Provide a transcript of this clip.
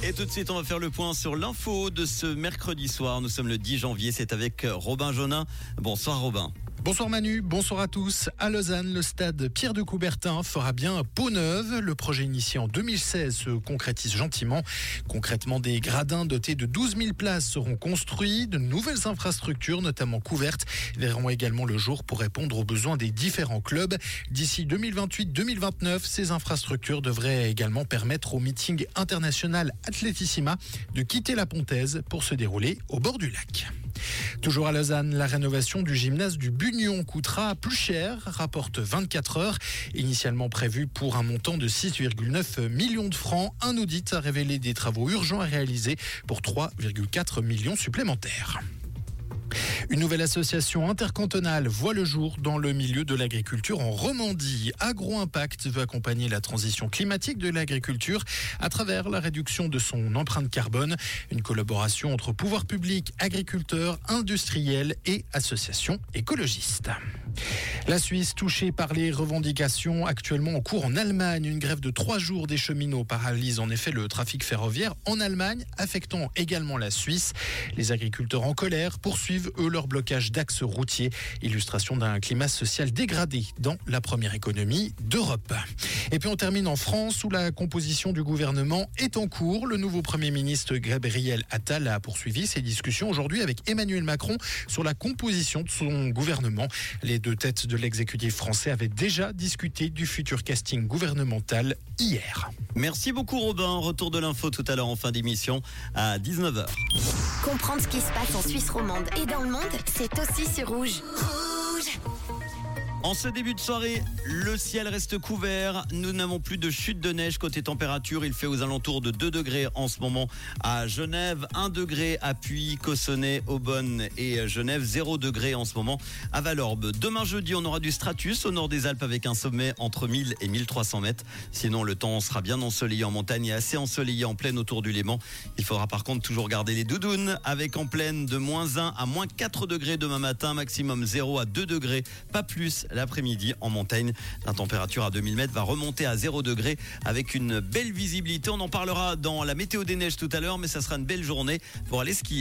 Et tout de suite, on va faire le point sur l'info de ce mercredi soir. Nous sommes le 10 janvier, c'est avec Robin Jonin. Bonsoir Robin. Bonsoir Manu, bonsoir à tous. À Lausanne, le stade Pierre de Coubertin fera bien peau neuve. Le projet initié en 2016 se concrétise gentiment. Concrètement, des gradins dotés de 12 000 places seront construits. De nouvelles infrastructures, notamment couvertes, verront également le jour pour répondre aux besoins des différents clubs. D'ici 2028-2029, ces infrastructures devraient également permettre au meeting international Athletissima de quitter la Pontaise pour se dérouler au bord du lac. Toujours à Lausanne, la rénovation du gymnase du Bunion coûtera plus cher, rapporte 24 heures. Initialement prévu pour un montant de 6,9 millions de francs, un audit a révélé des travaux urgents à réaliser pour 3,4 millions supplémentaires. Une nouvelle association intercantonale voit le jour dans le milieu de l'agriculture en Romandie. Agro-Impact veut accompagner la transition climatique de l'agriculture à travers la réduction de son empreinte carbone. Une collaboration entre pouvoirs publics, agriculteurs, industriels et associations écologistes. La Suisse touchée par les revendications actuellement en cours en Allemagne. Une grève de trois jours des cheminots paralyse en effet le trafic ferroviaire en Allemagne, affectant également la Suisse. Les agriculteurs en colère poursuivent eux leur blocage d'axes routiers, illustration d'un climat social dégradé dans la première économie d'Europe. Et puis on termine en France où la composition du gouvernement est en cours. Le nouveau Premier ministre Gabriel Attal a poursuivi ses discussions aujourd'hui avec Emmanuel Macron sur la composition de son gouvernement. Les deux têtes de l'exécutif français avaient déjà discuté du futur casting gouvernemental hier. Merci beaucoup Robin. Retour de l'info tout à l'heure en fin d'émission à 19h. Comprendre ce qui se passe en Suisse romande et dans le monde, c'est aussi sur Rouge. Rouge En ce début de soirée, le ciel reste couvert. Nous n'avons plus de chute de neige côté température. Il fait aux alentours de 2 degrés en ce moment à Genève, 1 degré à Puy, Cossonay, Aubonne et Genève, 0 degré en ce moment à Valorbe. Demain jeudi, on aura du stratus au nord des Alpes avec un sommet entre 1000 et 1300 mètres. Sinon, le temps sera bien ensoleillé en montagne et assez ensoleillé en plaine autour du Léman. Il faudra par contre toujours garder les doudounes avec en plaine de moins 1 à moins 4 degrés demain matin, maximum 0 à 2 degrés, pas plus l'après-midi en montagne. La température à 2000 mètres va remonter à 0 degré avec une belle visibilité. On en parlera dans la météo des neiges tout à l'heure, mais ça sera une belle journée pour aller skier.